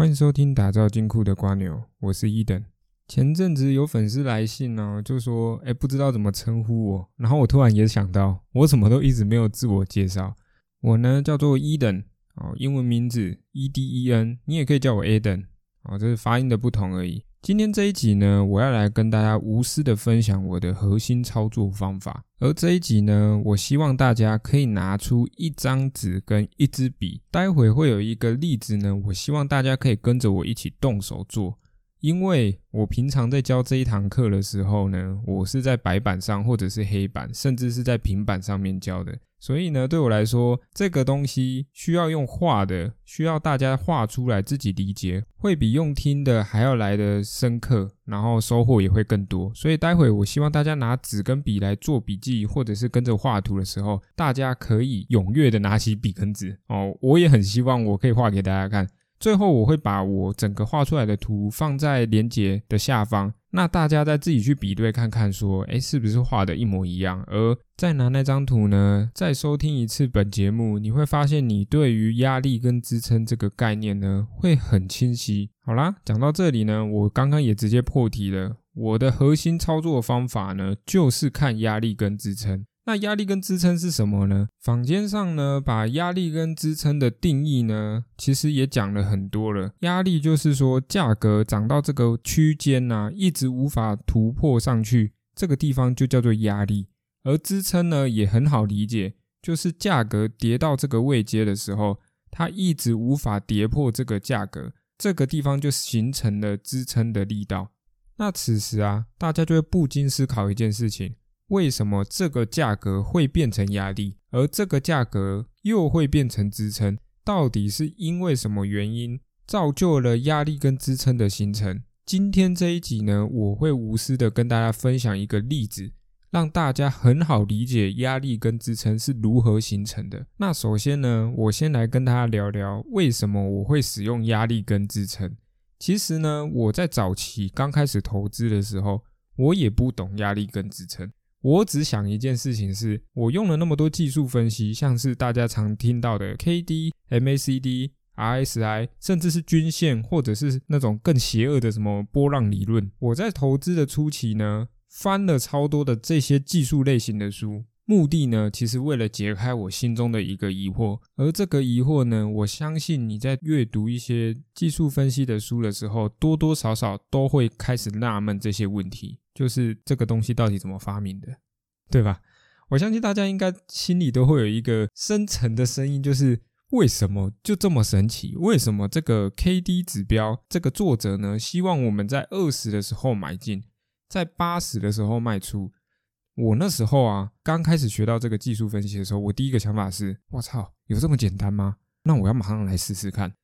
欢迎收听打造金库的瓜牛，我是伊登。前阵子有粉丝来信呢，就说：“哎，不知道怎么称呼我。”然后我突然也想到，我怎么都一直没有自我介绍。我呢叫做伊登，哦，英文名字 E D E N，你也可以叫我 Eden，哦，这是发音的不同而已。今天这一集呢，我要来跟大家无私的分享我的核心操作方法。而这一集呢，我希望大家可以拿出一张纸跟一支笔，待会会有一个例子呢，我希望大家可以跟着我一起动手做。因为我平常在教这一堂课的时候呢，我是在白板上或者是黑板，甚至是在平板上面教的。所以呢，对我来说，这个东西需要用画的，需要大家画出来自己理解，会比用听的还要来的深刻，然后收获也会更多。所以待会我希望大家拿纸跟笔来做笔记，或者是跟着画图的时候，大家可以踊跃的拿起笔跟纸哦。我也很希望我可以画给大家看。最后我会把我整个画出来的图放在连接的下方，那大家再自己去比对看看，说，哎，是不是画的一模一样？而再拿那张图呢，再收听一次本节目，你会发现你对于压力跟支撑这个概念呢，会很清晰。好啦，讲到这里呢，我刚刚也直接破题了，我的核心操作方法呢，就是看压力跟支撑。那压力跟支撑是什么呢？坊间上呢，把压力跟支撑的定义呢，其实也讲了很多了。压力就是说，价格涨到这个区间呐，一直无法突破上去，这个地方就叫做压力。而支撑呢，也很好理解，就是价格跌到这个位阶的时候，它一直无法跌破这个价格，这个地方就形成了支撑的力道。那此时啊，大家就会不禁思考一件事情。为什么这个价格会变成压力，而这个价格又会变成支撑？到底是因为什么原因造就了压力跟支撑的形成？今天这一集呢，我会无私的跟大家分享一个例子，让大家很好理解压力跟支撑是如何形成的。那首先呢，我先来跟大家聊聊为什么我会使用压力跟支撑。其实呢，我在早期刚开始投资的时候，我也不懂压力跟支撑。我只想一件事情，是我用了那么多技术分析，像是大家常听到的 K D、M A C D、R S I，甚至是均线，或者是那种更邪恶的什么波浪理论。我在投资的初期呢，翻了超多的这些技术类型的书，目的呢，其实为了解开我心中的一个疑惑。而这个疑惑呢，我相信你在阅读一些技术分析的书的时候，多多少少都会开始纳闷这些问题。就是这个东西到底怎么发明的，对吧？我相信大家应该心里都会有一个深层的声音，就是为什么就这么神奇？为什么这个 K D 指标，这个作者呢，希望我们在二十的时候买进，在八十的时候卖出？我那时候啊，刚开始学到这个技术分析的时候，我第一个想法是：我操，有这么简单吗？那我要马上来试试看。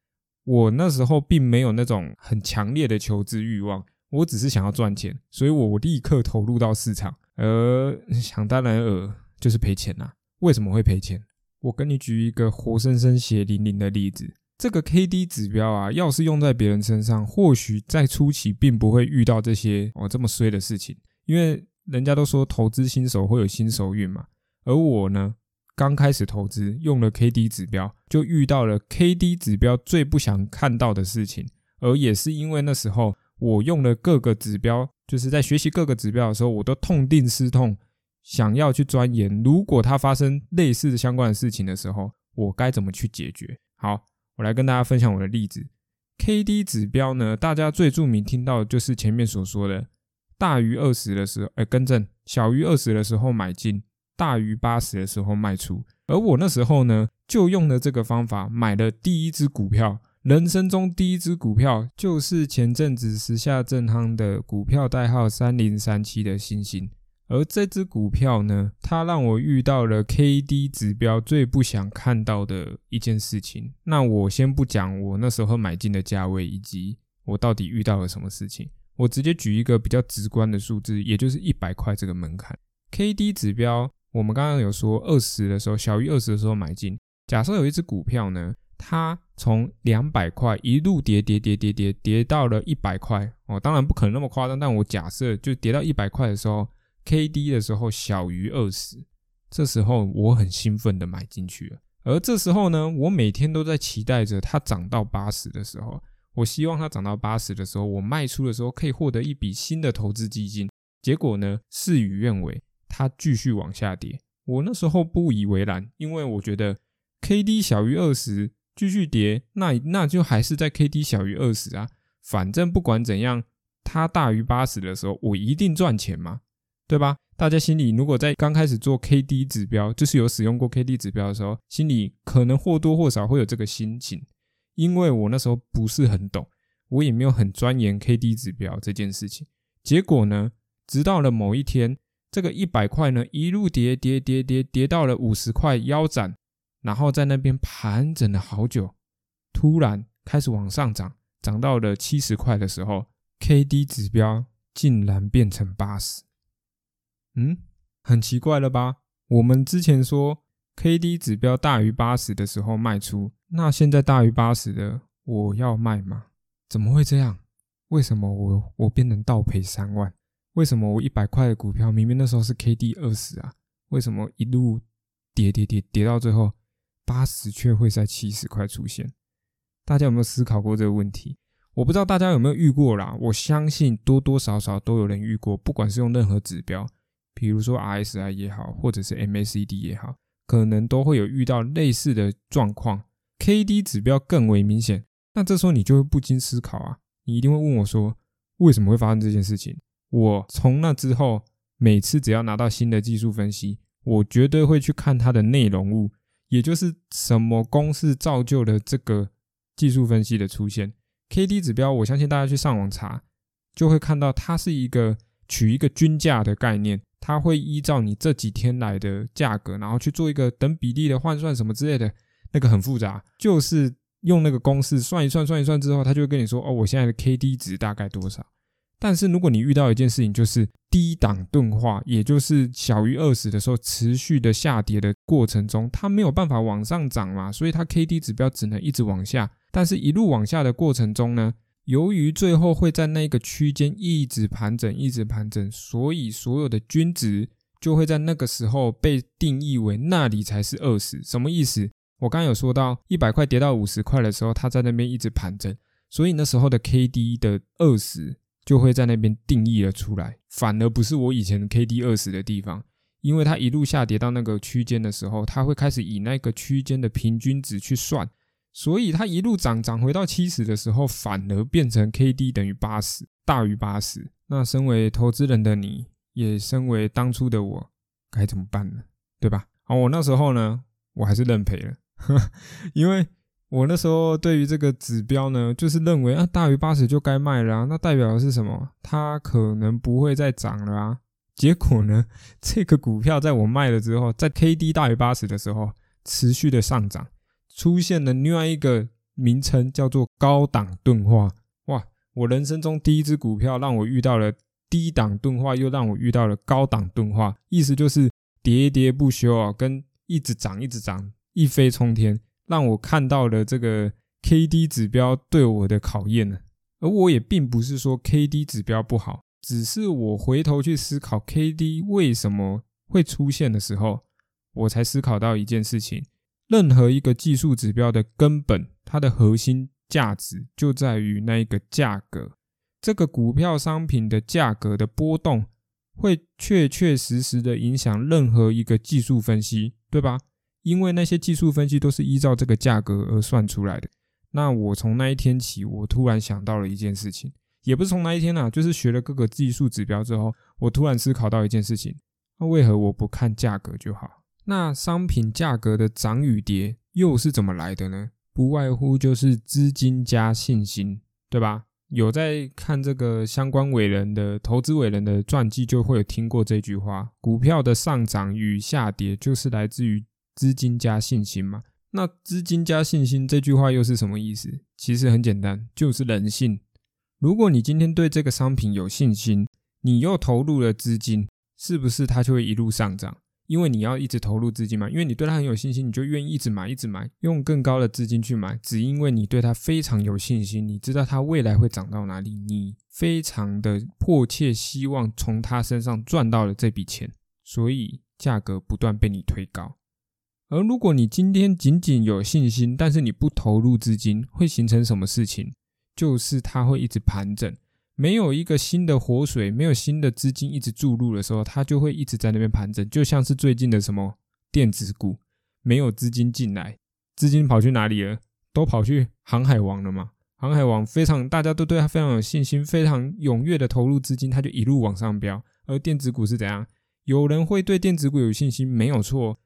我那时候并没有那种很强烈的求知欲望。我只是想要赚钱，所以我立刻投入到市场，而想当然尔就是赔钱呐。为什么会赔钱？我跟你举一个活生生血淋淋的例子。这个 K D 指标啊，要是用在别人身上，或许在初期并不会遇到这些哦这么衰的事情，因为人家都说投资新手会有新手运嘛。而我呢，刚开始投资用了 K D 指标，就遇到了 K D 指标最不想看到的事情，而也是因为那时候。我用了各个指标，就是在学习各个指标的时候，我都痛定思痛，想要去钻研，如果它发生类似的相关的事情的时候，我该怎么去解决？好，我来跟大家分享我的例子。K D 指标呢，大家最著名听到的就是前面所说的，大于二十的时候，哎，更正，小于二十的时候买进，大于八十的时候卖出。而我那时候呢，就用了这个方法，买了第一只股票。人生中第一只股票就是前阵子时下正夯的股票代号三零三七的星星，而这只股票呢，它让我遇到了 K D 指标最不想看到的一件事情。那我先不讲我那时候买进的价位以及我到底遇到了什么事情，我直接举一个比较直观的数字，也就是一百块这个门槛。K D 指标，我们刚刚有说二十的时候，小于二十的时候买进。假设有一只股票呢？它从两百块一路跌跌跌跌跌跌到了一百块哦，当然不可能那么夸张，但我假设就跌到一百块的时候，K D 的时候小于二十，这时候我很兴奋的买进去了。而这时候呢，我每天都在期待着它涨到八十的时候，我希望它涨到八十的时候，我卖出的时候可以获得一笔新的投资基金。结果呢，事与愿违，它继续往下跌。我那时候不以为然，因为我觉得 K D 小于二十继续跌，那那就还是在 K D 小于二十啊。反正不管怎样，它大于八十的时候，我一定赚钱嘛，对吧？大家心里如果在刚开始做 K D 指标，就是有使用过 K D 指标的时候，心里可能或多或少会有这个心情。因为我那时候不是很懂，我也没有很钻研 K D 指标这件事情。结果呢，直到了某一天，这个一百块呢一路跌跌跌跌跌到了五十块腰斩，然后在那边盘整了好久，突然开始往上涨，涨到了七十块的时候，K D 指标竟然变成八十。嗯，很奇怪了吧？我们之前说 K D 指标大于八十的时候卖出。那现在大于八十的，我要卖吗？怎么会这样？为什么我我变成倒赔三万？为什么我一百块的股票明明那时候是 K D 二十啊？为什么一路跌跌跌跌到最后八十却会在七十块出现？大家有没有思考过这个问题？我不知道大家有没有遇过啦。我相信多多少少都有人遇过，不管是用任何指标，比如说 R S I 也好，或者是 M A C D 也好，可能都会有遇到类似的状况。K D 指标更为明显，那这时候你就会不禁思考啊，你一定会问我说，为什么会发生这件事情？我从那之后，每次只要拿到新的技术分析，我绝对会去看它的内容物，也就是什么公式造就了这个技术分析的出现。K D 指标，我相信大家去上网查，就会看到它是一个取一个均价的概念，它会依照你这几天来的价格，然后去做一个等比例的换算什么之类的。那个很复杂，就是用那个公式算一算，算一算之后，他就会跟你说：“哦，我现在的 K D 值大概多少？”但是如果你遇到一件事情，就是低档钝化，也就是小于二十的时候，持续的下跌的过程中，它没有办法往上涨嘛，所以它 K D 指标只能一直往下。但是，一路往下的过程中呢，由于最后会在那个区间一直盘整，一直盘整，所以所有的均值就会在那个时候被定义为那里才是二十。什么意思？我刚刚有说到一百块跌到五十块的时候，它在那边一直盘整，所以那时候的 K D 的二十就会在那边定义了出来，反而不是我以前 K D 二十的地方，因为它一路下跌到那个区间的时候，它会开始以那个区间的平均值去算，所以它一路涨涨回到七十的时候，反而变成 K D 等于八十，大于八十。那身为投资人的你，也身为当初的我，该怎么办呢？对吧？好，我那时候呢，我还是认赔了。因为我那时候对于这个指标呢，就是认为啊，大于八十就该卖了啊，那代表的是什么？它可能不会再涨了啊。结果呢，这个股票在我卖了之后，在 K D 大于八十的时候，持续的上涨，出现了另外一个名称，叫做高档钝化。哇，我人生中第一只股票让我遇到了低档钝化，又让我遇到了高档钝化，意思就是喋喋不休啊，跟一直涨，一直涨。一飞冲天，让我看到了这个 K D 指标对我的考验呢。而我也并不是说 K D 指标不好，只是我回头去思考 K D 为什么会出现的时候，我才思考到一件事情：任何一个技术指标的根本，它的核心价值就在于那一个价格。这个股票商品的价格的波动，会确确实实的影响任何一个技术分析，对吧？因为那些技术分析都是依照这个价格而算出来的。那我从那一天起，我突然想到了一件事情，也不是从那一天啊，就是学了各个技术指标之后，我突然思考到一件事情：那为何我不看价格就好？那商品价格的涨与跌又是怎么来的呢？不外乎就是资金加信心，对吧？有在看这个相关伟人的投资伟人的传记，就会有听过这句话：股票的上涨与下跌就是来自于。资金加信心嘛？那资金加信心这句话又是什么意思？其实很简单，就是人性。如果你今天对这个商品有信心，你又投入了资金，是不是它就会一路上涨？因为你要一直投入资金嘛，因为你对它很有信心，你就愿意一直买，一直买，用更高的资金去买，只因为你对它非常有信心，你知道它未来会涨到哪里，你非常的迫切希望从它身上赚到了这笔钱，所以价格不断被你推高。而如果你今天仅仅有信心，但是你不投入资金，会形成什么事情？就是它会一直盘整，没有一个新的活水，没有新的资金一直注入的时候，它就会一直在那边盘整，就像是最近的什么电子股，没有资金进来，资金跑去哪里了？都跑去航海王了嘛？航海王非常，大家都对它非常有信心，非常踊跃的投入资金，它就一路往上飙。而电子股是怎样？有人会对电子股有信心，没有错。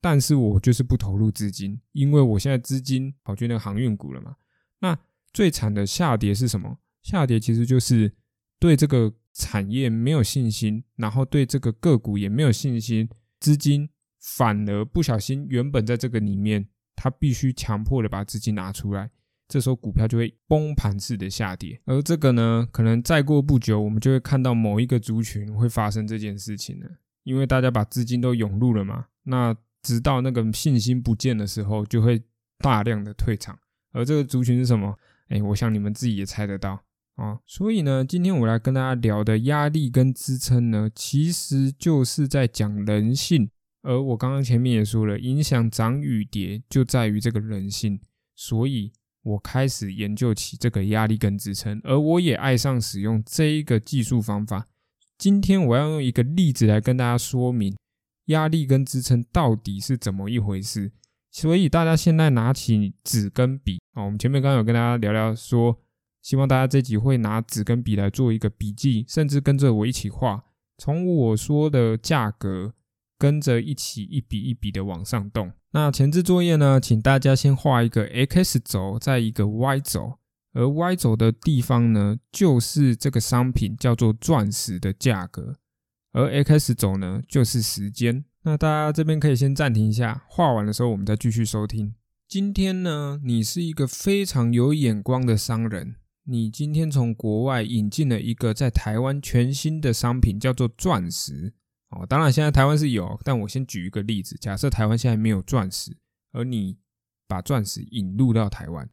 但是我就是不投入资金，因为我现在资金跑去那个航运股了嘛。那最惨的下跌是什么？下跌其实就是对这个产业没有信心，然后对这个个股也没有信心，资金反而不小心原本在这个里面，他必须强迫的把资金拿出来，这时候股票就会崩盘式的下跌。而这个呢，可能再过不久，我们就会看到某一个族群会发生这件事情了，因为大家把资金都涌入了嘛。那直到那个信心不见的时候，就会大量的退场。而这个族群是什么？哎，我想你们自己也猜得到啊。所以呢，今天我来跟大家聊的压力跟支撑呢，其实就是在讲人性。而我刚刚前面也说了，影响涨与跌就在于这个人性。所以我开始研究起这个压力跟支撑，而我也爱上使用这一个技术方法。今天我要用一个例子来跟大家说明。压力跟支撑到底是怎么一回事？所以大家现在拿起纸跟笔啊，我们前面刚刚有跟大家聊聊说，希望大家这集会拿纸跟笔来做一个笔记，甚至跟着我一起画，从我说的价格跟着一起一笔一笔的往上动。那前置作业呢，请大家先画一个 X 轴，在一个 Y 轴，而 Y 轴的地方呢，就是这个商品叫做钻石的价格。而 X 轴呢，就是时间。那大家这边可以先暂停一下，画完的时候我们再继续收听。今天呢，你是一个非常有眼光的商人，你今天从国外引进了一个在台湾全新的商品，叫做钻石。哦，当然现在台湾是有，但我先举一个例子，假设台湾现在没有钻石，而你把钻石引入到台湾，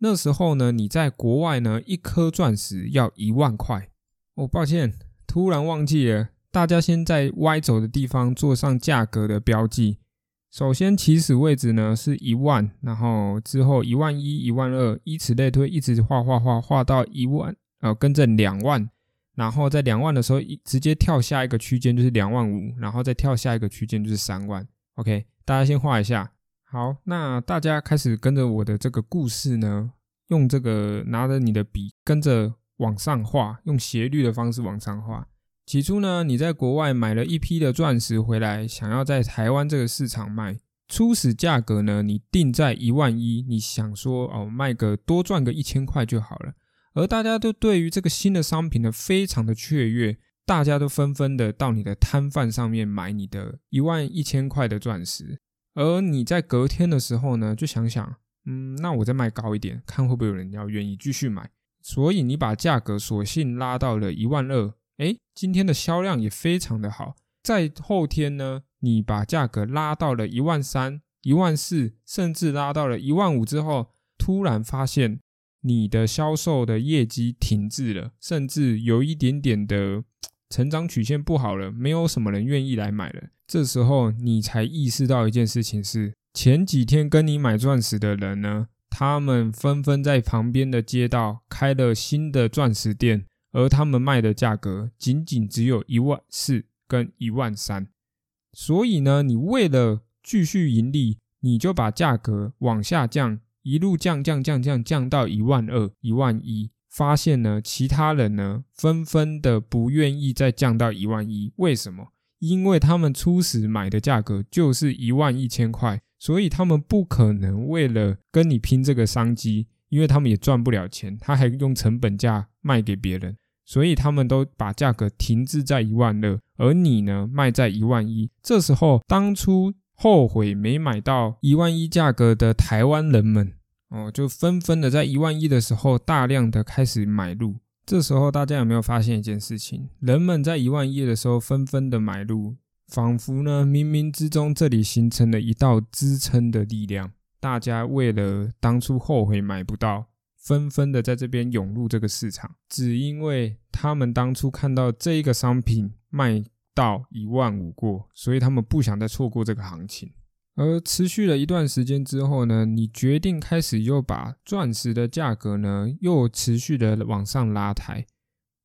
那时候呢，你在国外呢，一颗钻石要一万块。哦，抱歉。突然忘记了，大家先在 Y 轴的地方做上价格的标记。首先起始位置呢是一万，然后之后一万一、一万二，以此类推，一直画画画画到一万，呃，跟着两万，然后在两万的时候一直接跳下一个区间就是两万五，然后再跳下一个区间就是三万。OK，大家先画一下。好，那大家开始跟着我的这个故事呢，用这个拿着你的笔跟着。往上画，用斜率的方式往上画。起初呢，你在国外买了一批的钻石回来，想要在台湾这个市场卖，初始价格呢，你定在一万一，你想说哦，卖个多赚个一千块就好了。而大家都对于这个新的商品呢，非常的雀跃，大家都纷纷的到你的摊贩上面买你的一万一千块的钻石。而你在隔天的时候呢，就想想，嗯，那我再卖高一点，看会不会有人要愿意继续买。所以你把价格索性拉到了一万二，哎，今天的销量也非常的好。在后天呢，你把价格拉到了一万三、一万四，甚至拉到了一万五之后，突然发现你的销售的业绩停滞了，甚至有一点点的成长曲线不好了，没有什么人愿意来买了。这时候你才意识到一件事情是，前几天跟你买钻石的人呢。他们纷纷在旁边的街道开了新的钻石店，而他们卖的价格仅仅只有一万四跟一万三。所以呢，你为了继续盈利，你就把价格往下降，一路降降降降降到一万二、一万一。发现呢，其他人呢纷纷的不愿意再降到一万一。为什么？因为他们初始买的价格就是一万一千块。所以他们不可能为了跟你拼这个商机，因为他们也赚不了钱，他还用成本价卖给别人，所以他们都把价格停滞在一万二，而你呢卖在一万一。这时候，当初后悔没买到一万一价格的台湾人们，哦，就纷纷的在一万一的时候大量的开始买入。这时候，大家有没有发现一件事情？人们在一万一的时候纷纷的买入。仿佛呢，冥冥之中这里形成了一道支撑的力量。大家为了当初后悔买不到，纷纷的在这边涌入这个市场，只因为他们当初看到这一个商品卖到一万五过，所以他们不想再错过这个行情。而持续了一段时间之后呢，你决定开始又把钻石的价格呢又持续的往上拉抬，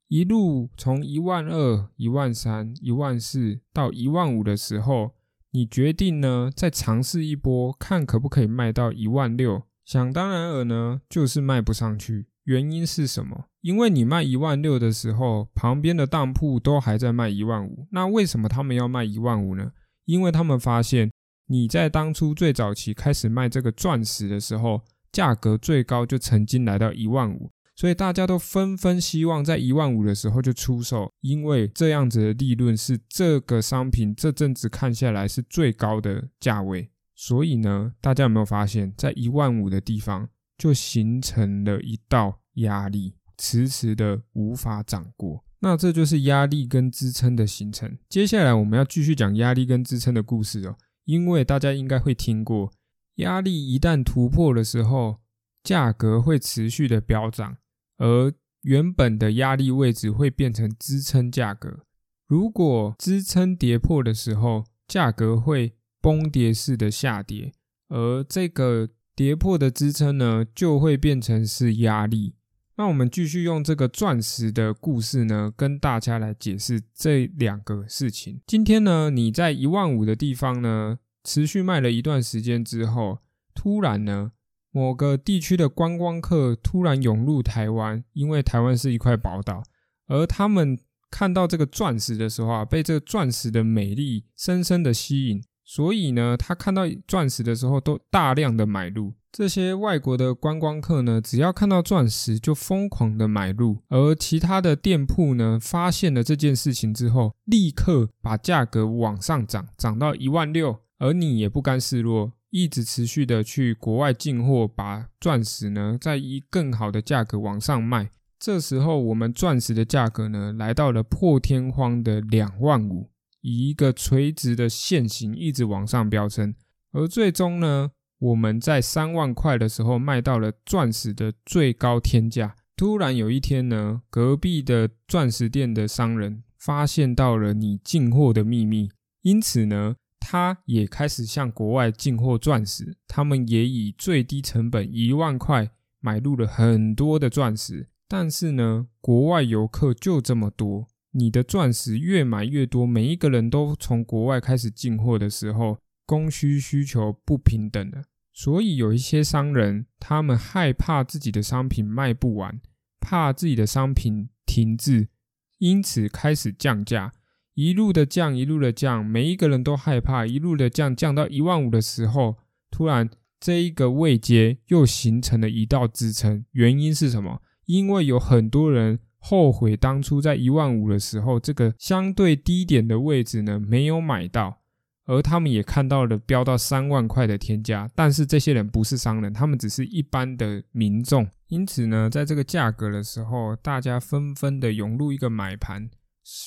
一路从一万二、一万三、一万四到一万五的时候，你决定呢再尝试一波，看可不可以卖到一万六。想当然尔呢，就是卖不上去。原因是什么？因为你卖一万六的时候，旁边的当铺都还在卖一万五。那为什么他们要卖一万五呢？因为他们发现。你在当初最早期开始卖这个钻石的时候，价格最高就曾经来到一万五，所以大家都纷纷希望在一万五的时候就出售，因为这样子的利润是这个商品这阵子看下来是最高的价位。所以呢，大家有没有发现，在一万五的地方就形成了一道压力，迟迟的无法涨过。那这就是压力跟支撑的形成。接下来我们要继续讲压力跟支撑的故事哦。因为大家应该会听过，压力一旦突破的时候，价格会持续的飙涨，而原本的压力位置会变成支撑价格。如果支撑跌破的时候，价格会崩跌式的下跌，而这个跌破的支撑呢，就会变成是压力。那我们继续用这个钻石的故事呢，跟大家来解释这两个事情。今天呢，你在一万五的地方呢，持续卖了一段时间之后，突然呢，某个地区的观光客突然涌入台湾，因为台湾是一块宝岛，而他们看到这个钻石的时候啊，被这个钻石的美丽深深的吸引，所以呢，他看到钻石的时候都大量的买入。这些外国的观光客呢，只要看到钻石就疯狂的买入，而其他的店铺呢，发现了这件事情之后，立刻把价格往上涨，涨到一万六，而你也不甘示弱，一直持续的去国外进货，把钻石呢，再以更好的价格往上卖。这时候，我们钻石的价格呢，来到了破天荒的两万五，以一个垂直的线型一直往上飙升，而最终呢。我们在三万块的时候卖到了钻石的最高天价。突然有一天呢，隔壁的钻石店的商人发现到了你进货的秘密，因此呢，他也开始向国外进货钻石。他们也以最低成本一万块买入了很多的钻石。但是呢，国外游客就这么多，你的钻石越买越多，每一个人都从国外开始进货的时候。供需需求不平等的，所以有一些商人，他们害怕自己的商品卖不完，怕自己的商品停滞，因此开始降价，一路的降，一路的降，每一个人都害怕，一路的降，降到一万五的时候，突然这一个位阶又形成了一道支撑。原因是什么？因为有很多人后悔当初在一万五的时候，这个相对低点的位置呢，没有买到。而他们也看到了飙到三万块的天价，但是这些人不是商人，他们只是一般的民众。因此呢，在这个价格的时候，大家纷纷的涌入一个买盘，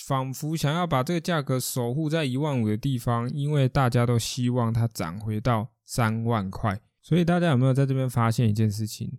仿佛想要把这个价格守护在一万五的地方，因为大家都希望它涨回到三万块。所以大家有没有在这边发现一件事情？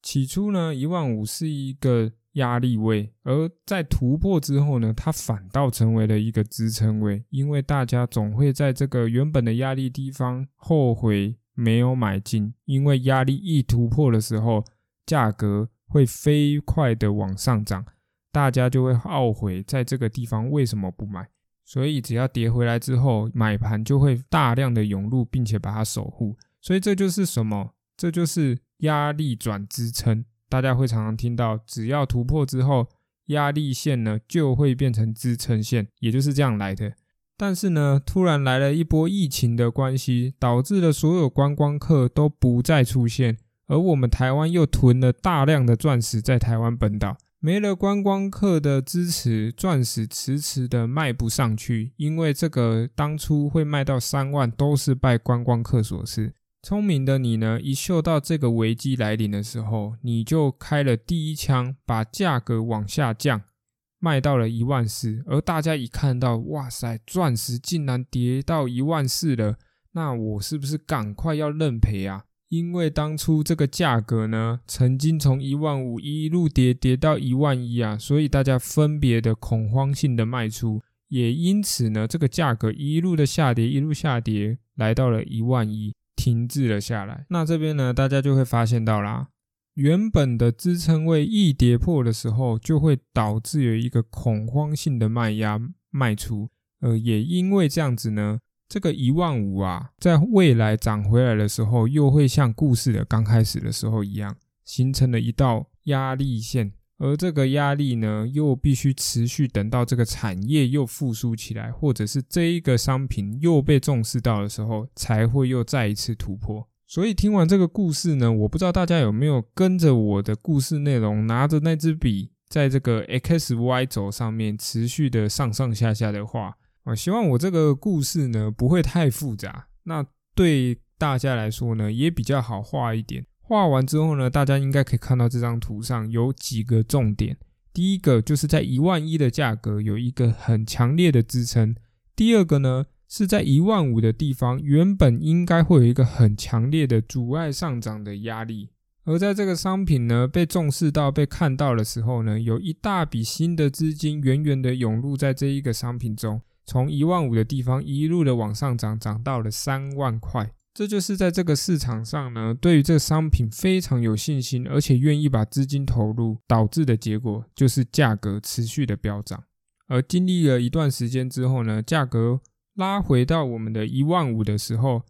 起初呢，一万五是一个。压力位，而在突破之后呢，它反倒成为了一个支撑位，因为大家总会在这个原本的压力地方后悔没有买进，因为压力一突破的时候，价格会飞快的往上涨，大家就会懊悔在这个地方为什么不买，所以只要跌回来之后，买盘就会大量的涌入，并且把它守护，所以这就是什么？这就是压力转支撑。大家会常常听到，只要突破之后，压力线呢就会变成支撑线，也就是这样来的。但是呢，突然来了一波疫情的关系，导致了所有观光客都不再出现，而我们台湾又囤了大量的钻石在台湾本岛，没了观光客的支持，钻石迟迟的卖不上去，因为这个当初会卖到三万，都是拜观光客所赐。聪明的你呢，一嗅到这个危机来临的时候，你就开了第一枪，把价格往下降，卖到了一万四。而大家一看到，哇塞，钻石竟然跌到一万四了，那我是不是赶快要认赔啊？因为当初这个价格呢，曾经从一万五一路跌跌到一万一啊，所以大家分别的恐慌性的卖出。也因此呢，这个价格一路的下跌，一路下跌，来到了一万一，停滞了下来。那这边呢，大家就会发现到啦，原本的支撑位一跌破的时候，就会导致有一个恐慌性的卖压卖出。呃，也因为这样子呢，这个一万五啊，在未来涨回来的时候，又会像故事的刚开始的时候一样，形成了一道压力线。而这个压力呢，又必须持续等到这个产业又复苏起来，或者是这一个商品又被重视到的时候，才会又再一次突破。所以听完这个故事呢，我不知道大家有没有跟着我的故事内容，拿着那支笔，在这个 x y 轴上面持续的上上下下的画。我希望我这个故事呢不会太复杂，那对大家来说呢也比较好画一点。画完之后呢，大家应该可以看到这张图上有几个重点。第一个就是在一万一的价格有一个很强烈的支撑。第二个呢是在一万五的地方，原本应该会有一个很强烈的阻碍上涨的压力。而在这个商品呢被重视到、被看到的时候呢，有一大笔新的资金源源的涌入在这一个商品中。从一万五的地方一路的往上涨，涨到了三万块。这就是在这个市场上呢，对于这个商品非常有信心，而且愿意把资金投入，导致的结果就是价格持续的飙涨。而经历了一段时间之后呢，价格拉回到我们的一万五的时候，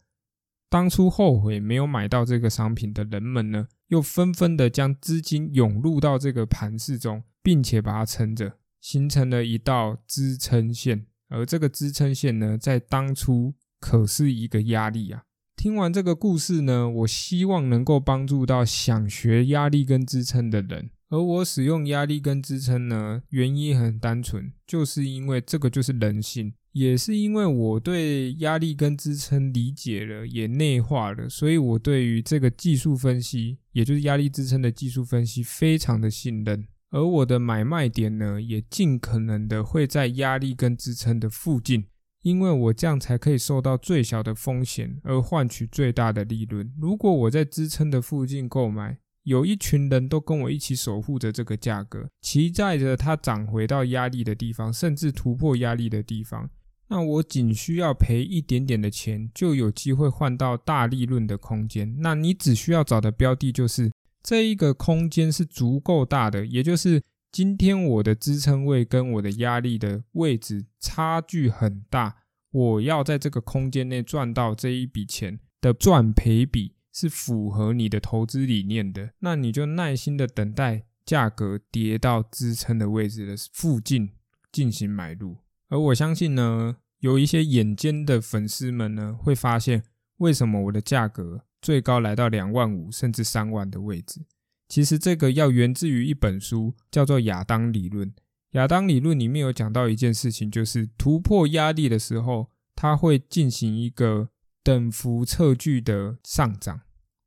当初后悔没有买到这个商品的人们呢，又纷纷的将资金涌入到这个盘市中，并且把它撑着，形成了一道支撑线。而这个支撑线呢，在当初可是一个压力啊。听完这个故事呢，我希望能够帮助到想学压力跟支撑的人。而我使用压力跟支撑呢，原因很单纯，就是因为这个就是人性，也是因为我对压力跟支撑理解了，也内化了，所以我对于这个技术分析，也就是压力支撑的技术分析，非常的信任。而我的买卖点呢，也尽可能的会在压力跟支撑的附近，因为我这样才可以受到最小的风险，而换取最大的利润。如果我在支撑的附近购买，有一群人都跟我一起守护着这个价格，期待着它涨回到压力的地方，甚至突破压力的地方，那我仅需要赔一点点的钱，就有机会换到大利润的空间。那你只需要找的标的就是。这一个空间是足够大的，也就是今天我的支撑位跟我的压力的位置差距很大，我要在这个空间内赚到这一笔钱的赚赔比是符合你的投资理念的，那你就耐心的等待价格跌到支撑的位置的附近进行买入。而我相信呢，有一些眼尖的粉丝们呢，会发现为什么我的价格。最高来到两万五甚至三万的位置，其实这个要源自于一本书，叫做亚当理论。亚当理论里面有讲到一件事情，就是突破压力的时候，它会进行一个等幅测距的上涨。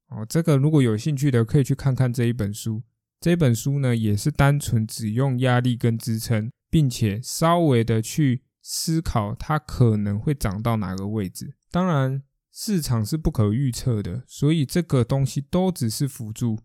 哦，这个如果有兴趣的，可以去看看这一本书。这本书呢，也是单纯只用压力跟支撑，并且稍微的去思考它可能会涨到哪个位置。当然。市场是不可预测的，所以这个东西都只是辅助。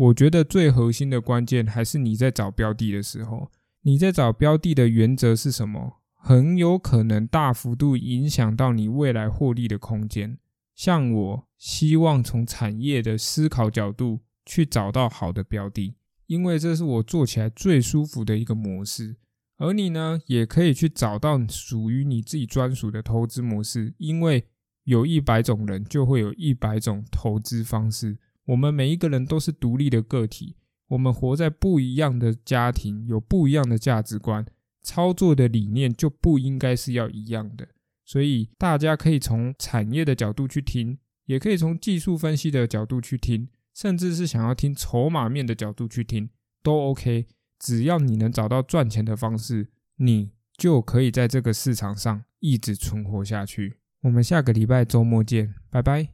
我觉得最核心的关键还是你在找标的的时候，你在找标的的原则是什么，很有可能大幅度影响到你未来获利的空间。像我希望从产业的思考角度去找到好的标的，因为这是我做起来最舒服的一个模式。而你呢，也可以去找到属于你自己专属的投资模式，因为。有一百种人，就会有一百种投资方式。我们每一个人都是独立的个体，我们活在不一样的家庭，有不一样的价值观，操作的理念就不应该是要一样的。所以大家可以从产业的角度去听，也可以从技术分析的角度去听，甚至是想要听筹码面的角度去听，都 OK。只要你能找到赚钱的方式，你就可以在这个市场上一直存活下去。我们下个礼拜周末见，拜拜。